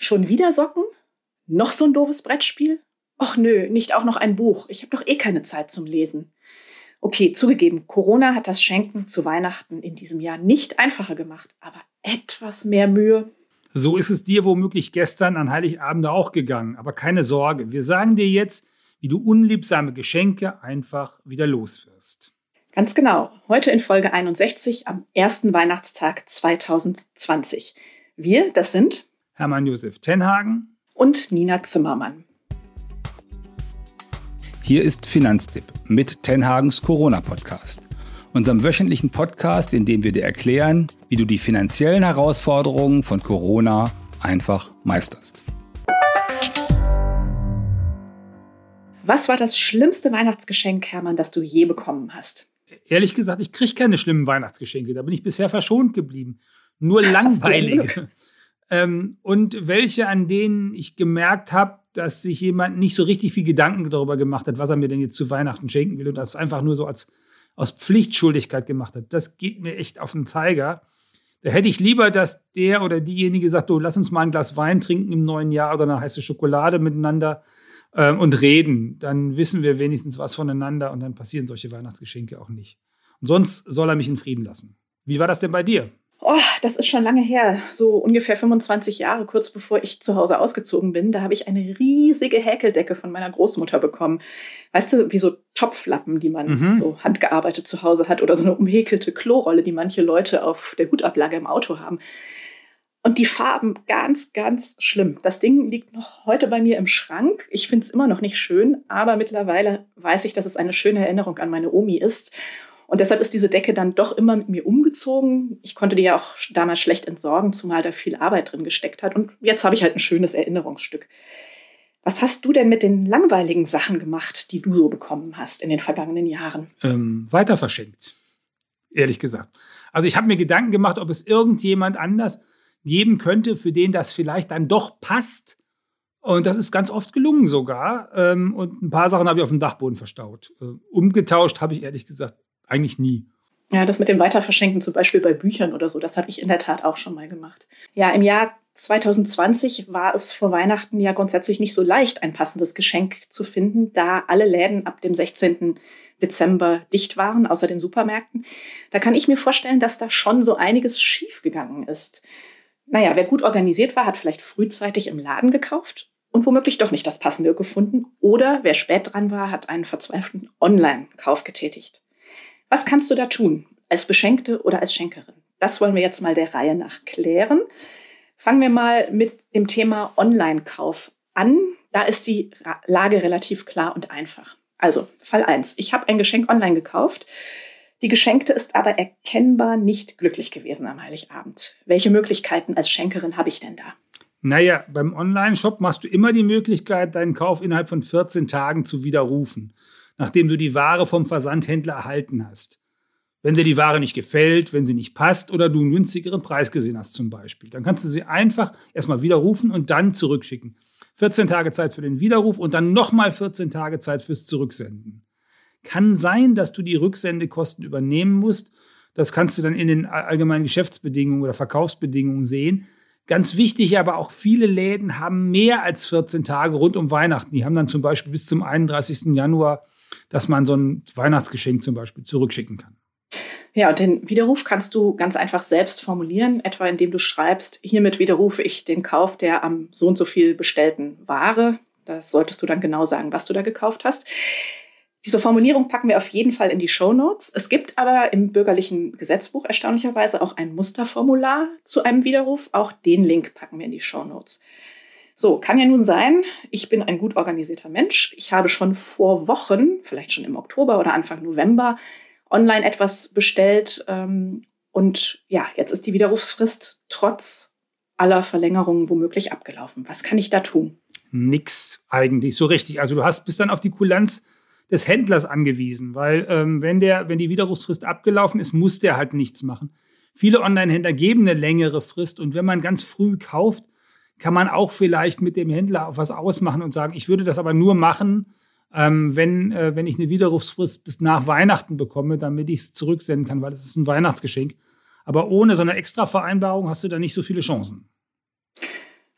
Schon wieder Socken? Noch so ein doofes Brettspiel? Och nö, nicht auch noch ein Buch. Ich habe doch eh keine Zeit zum Lesen. Okay, zugegeben, Corona hat das Schenken zu Weihnachten in diesem Jahr nicht einfacher gemacht, aber etwas mehr Mühe. So ist es dir womöglich gestern an Heiligabend auch gegangen. Aber keine Sorge, wir sagen dir jetzt, wie du unliebsame Geschenke einfach wieder loswirst. Ganz genau. Heute in Folge 61 am ersten Weihnachtstag 2020. Wir, das sind Hermann Josef Tenhagen und Nina Zimmermann. Hier ist Finanztipp mit Tenhagens Corona-Podcast, unserem wöchentlichen Podcast, in dem wir dir erklären, wie du die finanziellen Herausforderungen von Corona einfach meisterst. Was war das schlimmste Weihnachtsgeschenk, Hermann, das du je bekommen hast? Ehrlich gesagt, ich kriege keine schlimmen Weihnachtsgeschenke. Da bin ich bisher verschont geblieben. Nur langweilige. Ähm, und welche, an denen ich gemerkt habe, dass sich jemand nicht so richtig viel Gedanken darüber gemacht hat, was er mir denn jetzt zu Weihnachten schenken will und das einfach nur so als aus Pflichtschuldigkeit gemacht hat. Das geht mir echt auf den Zeiger. Da hätte ich lieber, dass der oder diejenige sagt, du, lass uns mal ein Glas Wein trinken im neuen Jahr oder eine heiße Schokolade miteinander äh, und reden. Dann wissen wir wenigstens was voneinander und dann passieren solche Weihnachtsgeschenke auch nicht. Und sonst soll er mich in Frieden lassen. Wie war das denn bei dir? Oh, das ist schon lange her, so ungefähr 25 Jahre, kurz bevor ich zu Hause ausgezogen bin. Da habe ich eine riesige Häkeldecke von meiner Großmutter bekommen. Weißt du, wie so Topflappen, die man mhm. so handgearbeitet zu Hause hat oder so eine umhäkelte Klorolle, die manche Leute auf der Hutablage im Auto haben. Und die Farben ganz, ganz schlimm. Das Ding liegt noch heute bei mir im Schrank. Ich finde es immer noch nicht schön, aber mittlerweile weiß ich, dass es eine schöne Erinnerung an meine Omi ist. Und deshalb ist diese Decke dann doch immer mit mir umgezogen. Ich konnte die ja auch damals schlecht entsorgen, zumal da viel Arbeit drin gesteckt hat. Und jetzt habe ich halt ein schönes Erinnerungsstück. Was hast du denn mit den langweiligen Sachen gemacht, die du so bekommen hast in den vergangenen Jahren? Ähm, weiter verschenkt, ehrlich gesagt. Also ich habe mir Gedanken gemacht, ob es irgendjemand anders geben könnte, für den das vielleicht dann doch passt. Und das ist ganz oft gelungen sogar. Ähm, und ein paar Sachen habe ich auf dem Dachboden verstaut. Äh, umgetauscht habe ich ehrlich gesagt eigentlich nie. Ja, das mit dem Weiterverschenken zum Beispiel bei Büchern oder so, das habe ich in der Tat auch schon mal gemacht. Ja, im Jahr 2020 war es vor Weihnachten ja grundsätzlich nicht so leicht, ein passendes Geschenk zu finden, da alle Läden ab dem 16. Dezember dicht waren, außer den Supermärkten. Da kann ich mir vorstellen, dass da schon so einiges schiefgegangen ist. Naja, wer gut organisiert war, hat vielleicht frühzeitig im Laden gekauft und womöglich doch nicht das Passende gefunden. Oder wer spät dran war, hat einen verzweifelten Online-Kauf getätigt. Was kannst du da tun, als Beschenkte oder als Schenkerin? Das wollen wir jetzt mal der Reihe nach klären. Fangen wir mal mit dem Thema Online-Kauf an. Da ist die Lage relativ klar und einfach. Also, Fall 1. Ich habe ein Geschenk online gekauft. Die Geschenkte ist aber erkennbar nicht glücklich gewesen am Heiligabend. Welche Möglichkeiten als Schenkerin habe ich denn da? Naja, beim Online-Shop machst du immer die Möglichkeit, deinen Kauf innerhalb von 14 Tagen zu widerrufen nachdem du die Ware vom Versandhändler erhalten hast. Wenn dir die Ware nicht gefällt, wenn sie nicht passt oder du einen günstigeren Preis gesehen hast zum Beispiel, dann kannst du sie einfach erstmal widerrufen und dann zurückschicken. 14 Tage Zeit für den Widerruf und dann nochmal 14 Tage Zeit fürs Zurücksenden. Kann sein, dass du die Rücksendekosten übernehmen musst. Das kannst du dann in den allgemeinen Geschäftsbedingungen oder Verkaufsbedingungen sehen. Ganz wichtig aber auch, viele Läden haben mehr als 14 Tage rund um Weihnachten. Die haben dann zum Beispiel bis zum 31. Januar dass man so ein Weihnachtsgeschenk zum Beispiel zurückschicken kann. Ja, und den Widerruf kannst du ganz einfach selbst formulieren, etwa indem du schreibst, hiermit widerrufe ich den Kauf der am so und so viel bestellten Ware. Das solltest du dann genau sagen, was du da gekauft hast. Diese Formulierung packen wir auf jeden Fall in die Show Notes. Es gibt aber im bürgerlichen Gesetzbuch erstaunlicherweise auch ein Musterformular zu einem Widerruf. Auch den Link packen wir in die Show Notes. So, kann ja nun sein, ich bin ein gut organisierter Mensch. Ich habe schon vor Wochen, vielleicht schon im Oktober oder Anfang November, online etwas bestellt. Ähm, und ja, jetzt ist die Widerrufsfrist trotz aller Verlängerungen womöglich abgelaufen. Was kann ich da tun? Nix eigentlich, so richtig. Also du hast bis dann auf die Kulanz des Händlers angewiesen, weil ähm, wenn, der, wenn die Widerrufsfrist abgelaufen ist, muss der halt nichts machen. Viele Online-Händler geben eine längere Frist und wenn man ganz früh kauft, kann man auch vielleicht mit dem Händler was ausmachen und sagen, ich würde das aber nur machen, ähm, wenn, äh, wenn ich eine Widerrufsfrist bis nach Weihnachten bekomme, damit ich es zurücksenden kann, weil es ist ein Weihnachtsgeschenk. Aber ohne so eine extra Vereinbarung hast du da nicht so viele Chancen.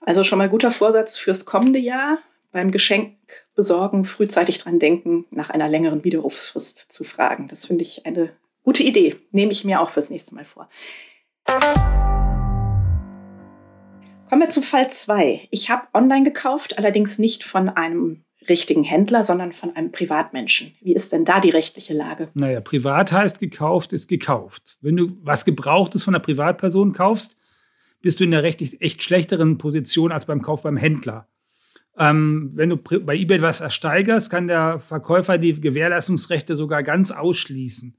Also schon mal guter Vorsatz fürs kommende Jahr. Beim Geschenk besorgen, frühzeitig dran denken, nach einer längeren Widerrufsfrist zu fragen. Das finde ich eine gute Idee. Nehme ich mir auch fürs nächste Mal vor. Kommen wir zu Fall 2. Ich habe online gekauft, allerdings nicht von einem richtigen Händler, sondern von einem Privatmenschen. Wie ist denn da die rechtliche Lage? Naja, privat heißt gekauft ist gekauft. Wenn du was Gebrauchtes von einer Privatperson kaufst, bist du in einer rechtlich echt schlechteren Position als beim Kauf beim Händler. Ähm, wenn du bei eBay was ersteigerst, kann der Verkäufer die Gewährleistungsrechte sogar ganz ausschließen.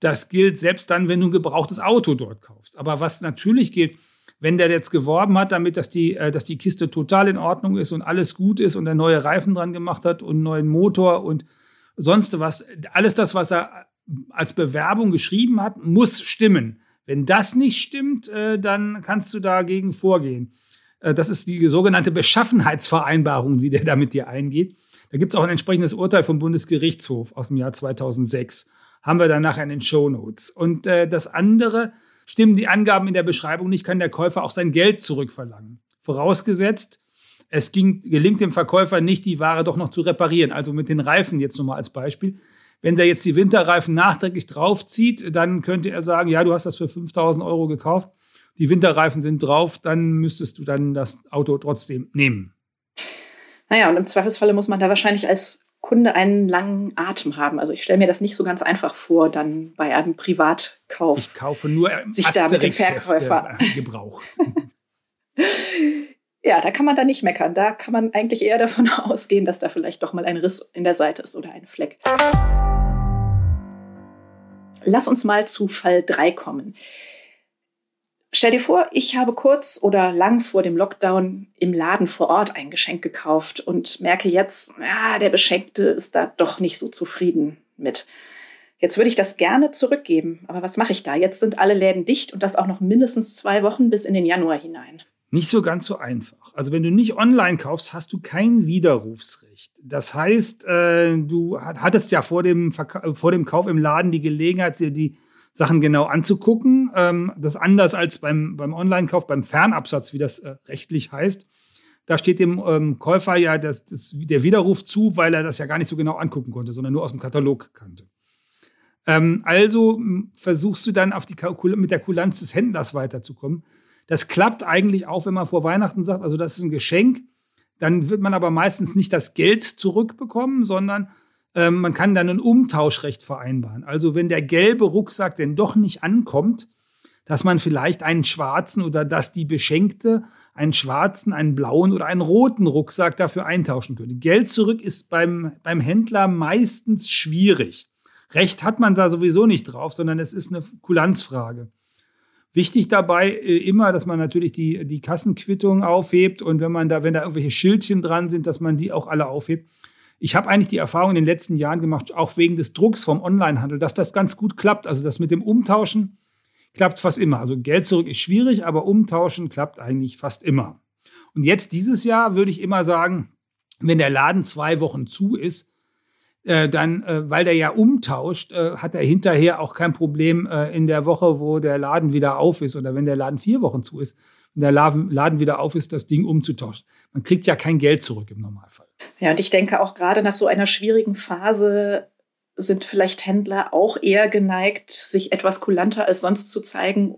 Das gilt selbst dann, wenn du ein gebrauchtes Auto dort kaufst. Aber was natürlich gilt, wenn der jetzt geworben hat, damit, dass die, äh, dass die Kiste total in Ordnung ist und alles gut ist und er neue Reifen dran gemacht hat und neuen Motor und sonst was, alles das, was er als Bewerbung geschrieben hat, muss stimmen. Wenn das nicht stimmt, äh, dann kannst du dagegen vorgehen. Äh, das ist die sogenannte Beschaffenheitsvereinbarung, die der da mit dir eingeht. Da gibt es auch ein entsprechendes Urteil vom Bundesgerichtshof aus dem Jahr 2006. Haben wir danach in den Show Notes. Und äh, das andere, Stimmen die Angaben in der Beschreibung nicht, kann der Käufer auch sein Geld zurückverlangen. Vorausgesetzt, es ging, gelingt dem Verkäufer nicht, die Ware doch noch zu reparieren. Also mit den Reifen jetzt nochmal als Beispiel. Wenn der jetzt die Winterreifen nachträglich draufzieht, dann könnte er sagen, ja, du hast das für 5000 Euro gekauft, die Winterreifen sind drauf, dann müsstest du dann das Auto trotzdem nehmen. Naja, und im Zweifelsfalle muss man da wahrscheinlich als Kunde einen langen Atem haben. Also ich stelle mir das nicht so ganz einfach vor, dann bei einem Privatkauf. Ich kaufe nur sich da mit dem Verkäufer gebraucht. ja, da kann man da nicht meckern. Da kann man eigentlich eher davon ausgehen, dass da vielleicht doch mal ein Riss in der Seite ist oder ein Fleck. Lass uns mal zu Fall 3 kommen. Stell dir vor, ich habe kurz oder lang vor dem Lockdown im Laden vor Ort ein Geschenk gekauft und merke jetzt, ja, der Beschenkte ist da doch nicht so zufrieden mit. Jetzt würde ich das gerne zurückgeben, aber was mache ich da? Jetzt sind alle Läden dicht und das auch noch mindestens zwei Wochen bis in den Januar hinein. Nicht so ganz so einfach. Also wenn du nicht online kaufst, hast du kein Widerrufsrecht. Das heißt, äh, du hattest ja vor dem, vor dem Kauf im Laden die Gelegenheit, dir die Sachen genau anzugucken. Ähm, das anders als beim, beim Online-Kauf, beim Fernabsatz, wie das äh, rechtlich heißt. Da steht dem ähm, Käufer ja das, das, der Widerruf zu, weil er das ja gar nicht so genau angucken konnte, sondern nur aus dem Katalog kannte. Ähm, also versuchst du dann auf die mit der Kulanz des Händlers weiterzukommen. Das klappt eigentlich auch, wenn man vor Weihnachten sagt, also das ist ein Geschenk. Dann wird man aber meistens nicht das Geld zurückbekommen, sondern ähm, man kann dann ein Umtauschrecht vereinbaren. Also wenn der gelbe Rucksack denn doch nicht ankommt, dass man vielleicht einen schwarzen oder dass die Beschenkte einen schwarzen, einen blauen oder einen roten Rucksack dafür eintauschen könnte. Geld zurück ist beim, beim Händler meistens schwierig. Recht hat man da sowieso nicht drauf, sondern es ist eine Kulanzfrage. Wichtig dabei äh, immer, dass man natürlich die, die Kassenquittung aufhebt und wenn man da, wenn da irgendwelche Schildchen dran sind, dass man die auch alle aufhebt. Ich habe eigentlich die Erfahrung in den letzten Jahren gemacht, auch wegen des Drucks vom Onlinehandel, dass das ganz gut klappt. Also das mit dem Umtauschen klappt fast immer. Also Geld zurück ist schwierig, aber Umtauschen klappt eigentlich fast immer. Und jetzt dieses Jahr würde ich immer sagen, wenn der Laden zwei Wochen zu ist, äh, dann, äh, weil der ja umtauscht, äh, hat er hinterher auch kein Problem äh, in der Woche, wo der Laden wieder auf ist oder wenn der Laden vier Wochen zu ist, wenn der Laden wieder auf ist, das Ding umzutauschen. Man kriegt ja kein Geld zurück im Normalfall. Ja, und ich denke auch gerade nach so einer schwierigen Phase sind vielleicht Händler auch eher geneigt, sich etwas kulanter als sonst zu zeigen,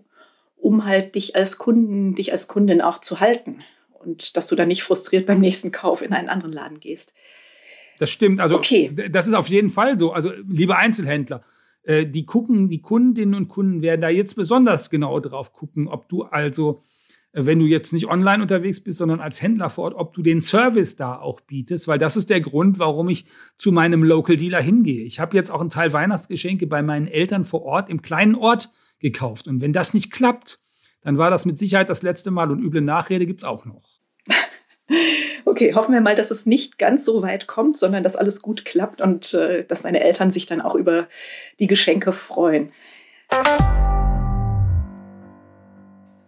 um halt dich als Kunden, dich als Kundin auch zu halten. Und dass du dann nicht frustriert beim nächsten Kauf in einen anderen Laden gehst. Das stimmt. Also, okay. das ist auf jeden Fall so. Also, liebe Einzelhändler, äh, die gucken, die Kundinnen und Kunden werden da jetzt besonders genau drauf gucken, ob du also wenn du jetzt nicht online unterwegs bist, sondern als Händler vor Ort, ob du den Service da auch bietest, weil das ist der Grund, warum ich zu meinem Local Dealer hingehe. Ich habe jetzt auch einen Teil Weihnachtsgeschenke bei meinen Eltern vor Ort im kleinen Ort gekauft. Und wenn das nicht klappt, dann war das mit Sicherheit das letzte Mal und üble Nachrede gibt es auch noch. Okay, hoffen wir mal, dass es nicht ganz so weit kommt, sondern dass alles gut klappt und äh, dass deine Eltern sich dann auch über die Geschenke freuen.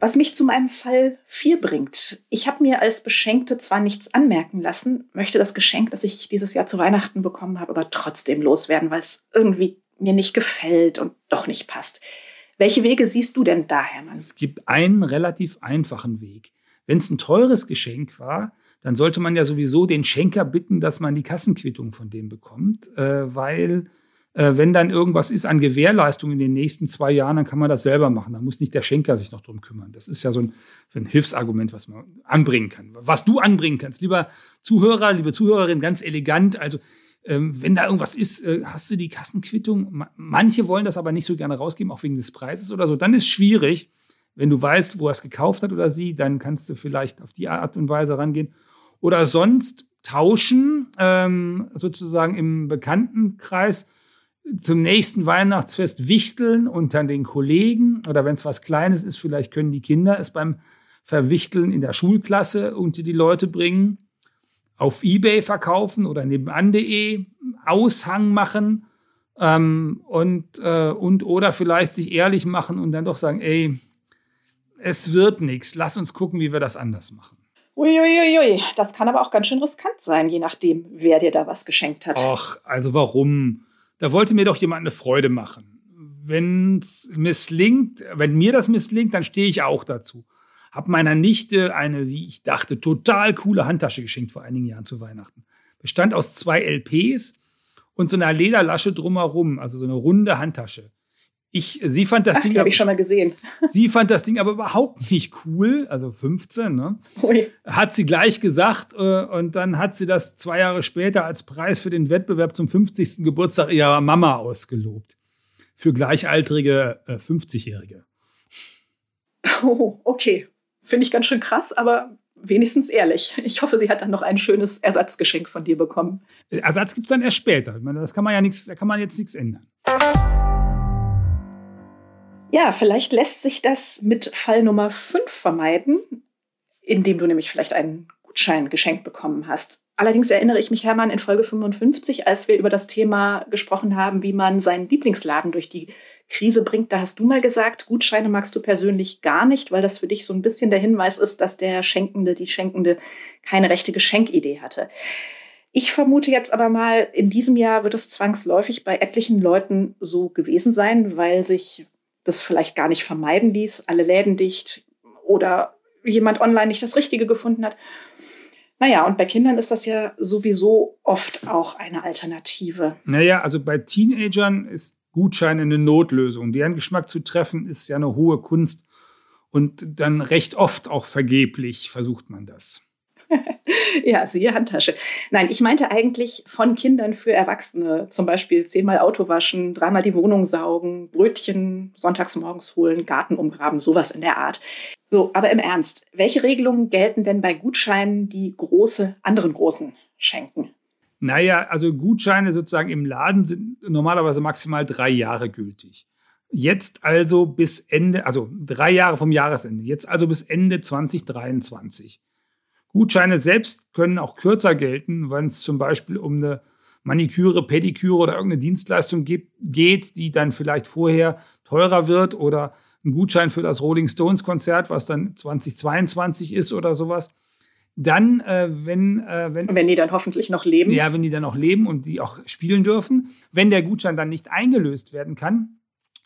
Was mich zu meinem Fall 4 bringt. Ich habe mir als Beschenkte zwar nichts anmerken lassen, möchte das Geschenk, das ich dieses Jahr zu Weihnachten bekommen habe, aber trotzdem loswerden, weil es irgendwie mir nicht gefällt und doch nicht passt. Welche Wege siehst du denn da, Hermann? Es gibt einen relativ einfachen Weg. Wenn es ein teures Geschenk war, dann sollte man ja sowieso den Schenker bitten, dass man die Kassenquittung von dem bekommt, äh, weil äh, wenn dann irgendwas ist an Gewährleistung in den nächsten zwei Jahren, dann kann man das selber machen. Da muss nicht der Schenker sich noch drum kümmern. Das ist ja so ein, so ein Hilfsargument, was man anbringen kann. Was du anbringen kannst, lieber Zuhörer, liebe Zuhörerin, ganz elegant. Also ähm, wenn da irgendwas ist, äh, hast du die Kassenquittung. Manche wollen das aber nicht so gerne rausgeben, auch wegen des Preises oder so. Dann ist schwierig. Wenn du weißt, wo er es gekauft hat oder sie, dann kannst du vielleicht auf die Art und Weise rangehen. Oder sonst tauschen, ähm, sozusagen im Bekanntenkreis zum nächsten Weihnachtsfest wichteln unter den Kollegen oder wenn es was Kleines ist, vielleicht können die Kinder es beim Verwichteln in der Schulklasse unter die Leute bringen, auf Ebay verkaufen oder nebenan.de, Aushang machen ähm, und, äh, und oder vielleicht sich ehrlich machen und dann doch sagen, ey, es wird nichts, lass uns gucken, wie wir das anders machen. Uiuiui, das kann aber auch ganz schön riskant sein, je nachdem, wer dir da was geschenkt hat. Ach, also warum? Da wollte mir doch jemand eine Freude machen. Wenn es misslingt, wenn mir das misslingt, dann stehe ich auch dazu. Hab meiner Nichte eine, wie ich dachte, total coole Handtasche geschenkt vor einigen Jahren zu Weihnachten. Bestand aus zwei LPs und so einer Lederlasche drumherum, also so eine runde Handtasche. Ich, sie fand das Ach, Ding. Habe ich schon mal gesehen. Sie fand das Ding aber überhaupt nicht cool, also 15, ne? Ui. Hat sie gleich gesagt äh, und dann hat sie das zwei Jahre später als Preis für den Wettbewerb zum 50. Geburtstag ihrer Mama ausgelobt. Für gleichaltrige äh, 50-Jährige. Oh, okay. Finde ich ganz schön krass, aber wenigstens ehrlich. Ich hoffe, sie hat dann noch ein schönes Ersatzgeschenk von dir bekommen. Ersatz gibt es dann erst später. Ich meine, das kann man ja nichts, da kann man jetzt nichts ändern. Ja, vielleicht lässt sich das mit Fall Nummer 5 vermeiden, indem du nämlich vielleicht einen Gutschein geschenkt bekommen hast. Allerdings erinnere ich mich, Hermann, in Folge 55, als wir über das Thema gesprochen haben, wie man seinen Lieblingsladen durch die Krise bringt, da hast du mal gesagt, Gutscheine magst du persönlich gar nicht, weil das für dich so ein bisschen der Hinweis ist, dass der Schenkende, die Schenkende keine rechte Geschenkidee hatte. Ich vermute jetzt aber mal, in diesem Jahr wird es zwangsläufig bei etlichen Leuten so gewesen sein, weil sich das vielleicht gar nicht vermeiden ließ, alle Läden dicht oder jemand online nicht das Richtige gefunden hat. Naja, und bei Kindern ist das ja sowieso oft auch eine Alternative. Naja, also bei Teenagern ist Gutscheine eine Notlösung. Deren Geschmack zu treffen ist ja eine hohe Kunst und dann recht oft auch vergeblich versucht man das. ja, siehe Handtasche. Nein, ich meinte eigentlich von Kindern für Erwachsene. Zum Beispiel zehnmal Auto waschen, dreimal die Wohnung saugen, Brötchen sonntags morgens holen, Garten umgraben, sowas in der Art. So, aber im Ernst, welche Regelungen gelten denn bei Gutscheinen, die große anderen Großen schenken? Naja, also Gutscheine sozusagen im Laden sind normalerweise maximal drei Jahre gültig. Jetzt also bis Ende, also drei Jahre vom Jahresende, jetzt also bis Ende 2023. Gutscheine selbst können auch kürzer gelten, wenn es zum Beispiel um eine Maniküre, Pediküre oder irgendeine Dienstleistung geht, die dann vielleicht vorher teurer wird oder ein Gutschein für das Rolling Stones Konzert, was dann 2022 ist oder sowas. Dann, äh, wenn, äh, wenn. Wenn die dann hoffentlich noch leben. Ja, wenn die dann noch leben und die auch spielen dürfen. Wenn der Gutschein dann nicht eingelöst werden kann,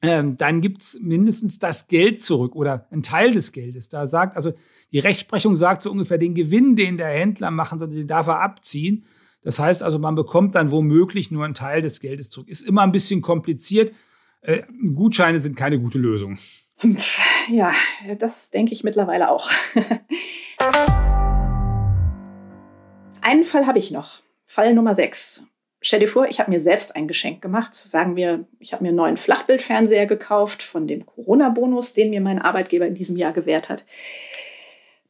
ähm, dann gibt's mindestens das Geld zurück oder ein Teil des Geldes. Da sagt, also die Rechtsprechung sagt so ungefähr, den Gewinn, den der Händler machen sollte, den darf er abziehen. Das heißt also, man bekommt dann womöglich nur einen Teil des Geldes zurück. Ist immer ein bisschen kompliziert. Äh, Gutscheine sind keine gute Lösung. Ja, das denke ich mittlerweile auch. Einen Fall habe ich noch. Fall Nummer 6. Stell dir vor, ich habe mir selbst ein Geschenk gemacht. Sagen wir, ich habe mir einen neuen Flachbildfernseher gekauft von dem Corona-Bonus, den mir mein Arbeitgeber in diesem Jahr gewährt hat.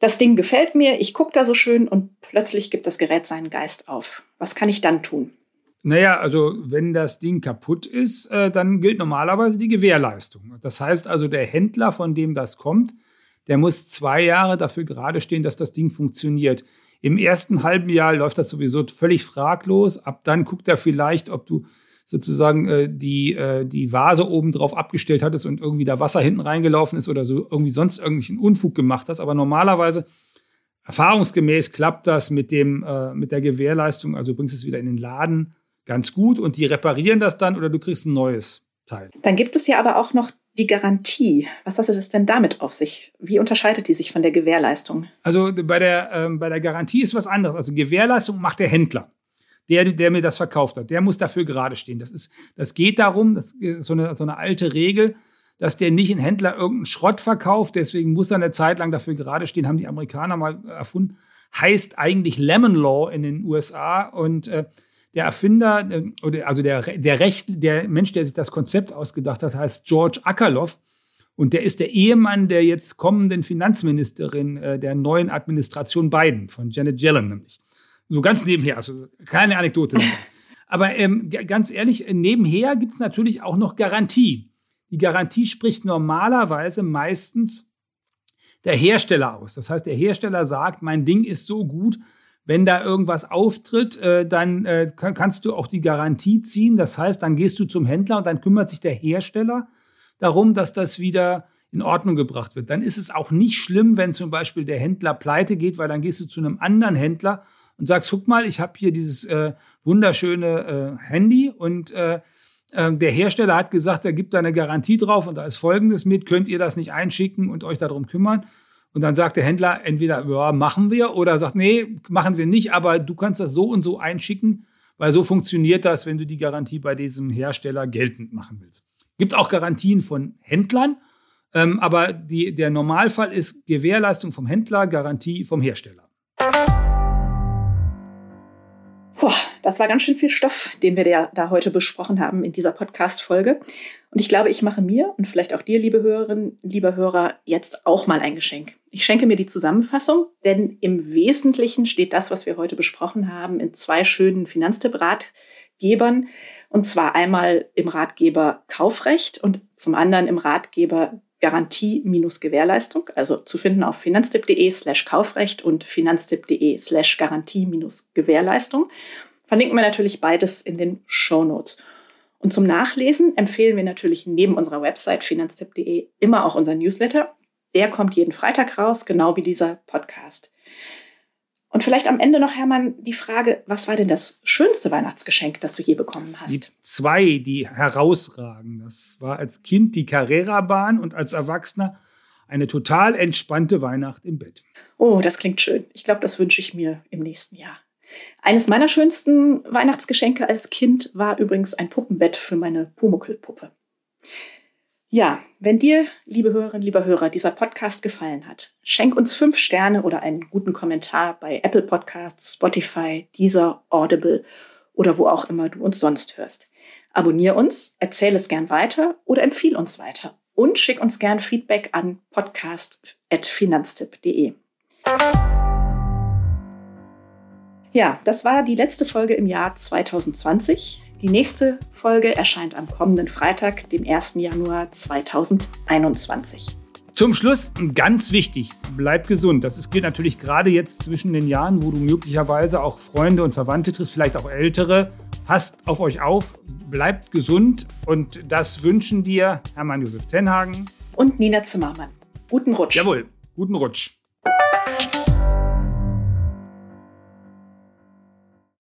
Das Ding gefällt mir, ich gucke da so schön und plötzlich gibt das Gerät seinen Geist auf. Was kann ich dann tun? Naja, also wenn das Ding kaputt ist, äh, dann gilt normalerweise die Gewährleistung. Das heißt also, der Händler, von dem das kommt, der muss zwei Jahre dafür gerade stehen, dass das Ding funktioniert. Im ersten halben Jahr läuft das sowieso völlig fraglos. Ab dann guckt er vielleicht, ob du sozusagen äh, die, äh, die Vase oben drauf abgestellt hattest und irgendwie da Wasser hinten reingelaufen ist oder so irgendwie sonst irgendwelchen Unfug gemacht hast. Aber normalerweise, erfahrungsgemäß, klappt das mit, dem, äh, mit der Gewährleistung. Also du bringst es wieder in den Laden ganz gut und die reparieren das dann oder du kriegst ein neues Teil. Dann gibt es ja aber auch noch Die Garantie, was hat das denn damit auf sich? Wie unterscheidet die sich von der Gewährleistung? Also bei der, ähm, bei der Garantie ist was anderes. Also Gewährleistung macht der Händler, der, der mir das verkauft hat. Der muss dafür gerade stehen. Das, ist, das geht darum, das ist so eine, so eine alte Regel, dass der nicht ein Händler irgendeinen Schrott verkauft. Deswegen muss er eine Zeit lang dafür gerade stehen, haben die Amerikaner mal erfunden. Heißt eigentlich Lemon Law in den USA. Und äh, der Erfinder, äh, oder also der, der Recht, der Mensch, der sich das Konzept ausgedacht hat, heißt George Akerlof. Und der ist der Ehemann der jetzt kommenden Finanzministerin äh, der neuen Administration Biden, von Janet Yellen nämlich. So ganz nebenher, also keine Anekdote. Aber ähm, ganz ehrlich, nebenher gibt es natürlich auch noch Garantie. Die Garantie spricht normalerweise meistens der Hersteller aus. Das heißt, der Hersteller sagt, mein Ding ist so gut, wenn da irgendwas auftritt, äh, dann äh, kannst du auch die Garantie ziehen. Das heißt, dann gehst du zum Händler und dann kümmert sich der Hersteller darum, dass das wieder in Ordnung gebracht wird. Dann ist es auch nicht schlimm, wenn zum Beispiel der Händler pleite geht, weil dann gehst du zu einem anderen Händler und sagst, guck mal, ich habe hier dieses äh, wunderschöne äh, Handy und äh, äh, der Hersteller hat gesagt, er gibt da eine Garantie drauf und da ist Folgendes mit, könnt ihr das nicht einschicken und euch darum kümmern? Und dann sagt der Händler entweder, ja, machen wir, oder sagt, nee, machen wir nicht, aber du kannst das so und so einschicken, weil so funktioniert das, wenn du die Garantie bei diesem Hersteller geltend machen willst. Gibt auch Garantien von Händlern, ähm, aber die, der Normalfall ist Gewährleistung vom Händler, Garantie vom Hersteller. Das war ganz schön viel Stoff, den wir da heute besprochen haben in dieser Podcast-Folge. Und ich glaube, ich mache mir und vielleicht auch dir, liebe Hörerinnen, lieber Hörer, jetzt auch mal ein Geschenk. Ich schenke mir die Zusammenfassung, denn im Wesentlichen steht das, was wir heute besprochen haben, in zwei schönen Finanztipp-Ratgebern. Und zwar einmal im Ratgeber Kaufrecht und zum anderen im Ratgeber Garantie minus Gewährleistung, also zu finden auf finanztipp.de slash Kaufrecht und finanztipp.de slash Garantie minus Gewährleistung. Verlinken wir natürlich beides in den Show Notes. Und zum Nachlesen empfehlen wir natürlich neben unserer Website finanztipp.de immer auch unseren Newsletter. Der kommt jeden Freitag raus, genau wie dieser Podcast. Und vielleicht am Ende noch, Hermann, die Frage, was war denn das schönste Weihnachtsgeschenk, das du je bekommen hast? Die zwei, die herausragen. Das war als Kind die Carrera-Bahn und als Erwachsener eine total entspannte Weihnacht im Bett. Oh, das klingt schön. Ich glaube, das wünsche ich mir im nächsten Jahr. Eines meiner schönsten Weihnachtsgeschenke als Kind war übrigens ein Puppenbett für meine Pumuckelpuppe. Ja, wenn dir, liebe Hörerinnen, lieber Hörer, dieser Podcast gefallen hat, schenk uns fünf Sterne oder einen guten Kommentar bei Apple Podcasts, Spotify, Deezer, Audible oder wo auch immer du uns sonst hörst. Abonnier uns, erzähl es gern weiter oder empfiehl uns weiter und schick uns gern Feedback an podcast.finanztipp.de. Ja, das war die letzte Folge im Jahr 2020. Die nächste Folge erscheint am kommenden Freitag, dem 1. Januar 2021. Zum Schluss ganz wichtig, bleib gesund. Das gilt natürlich gerade jetzt zwischen den Jahren, wo du möglicherweise auch Freunde und Verwandte triffst, vielleicht auch Ältere. Passt auf euch auf, bleibt gesund und das wünschen dir Hermann Josef Tenhagen und Nina Zimmermann. Guten Rutsch. Jawohl, guten Rutsch.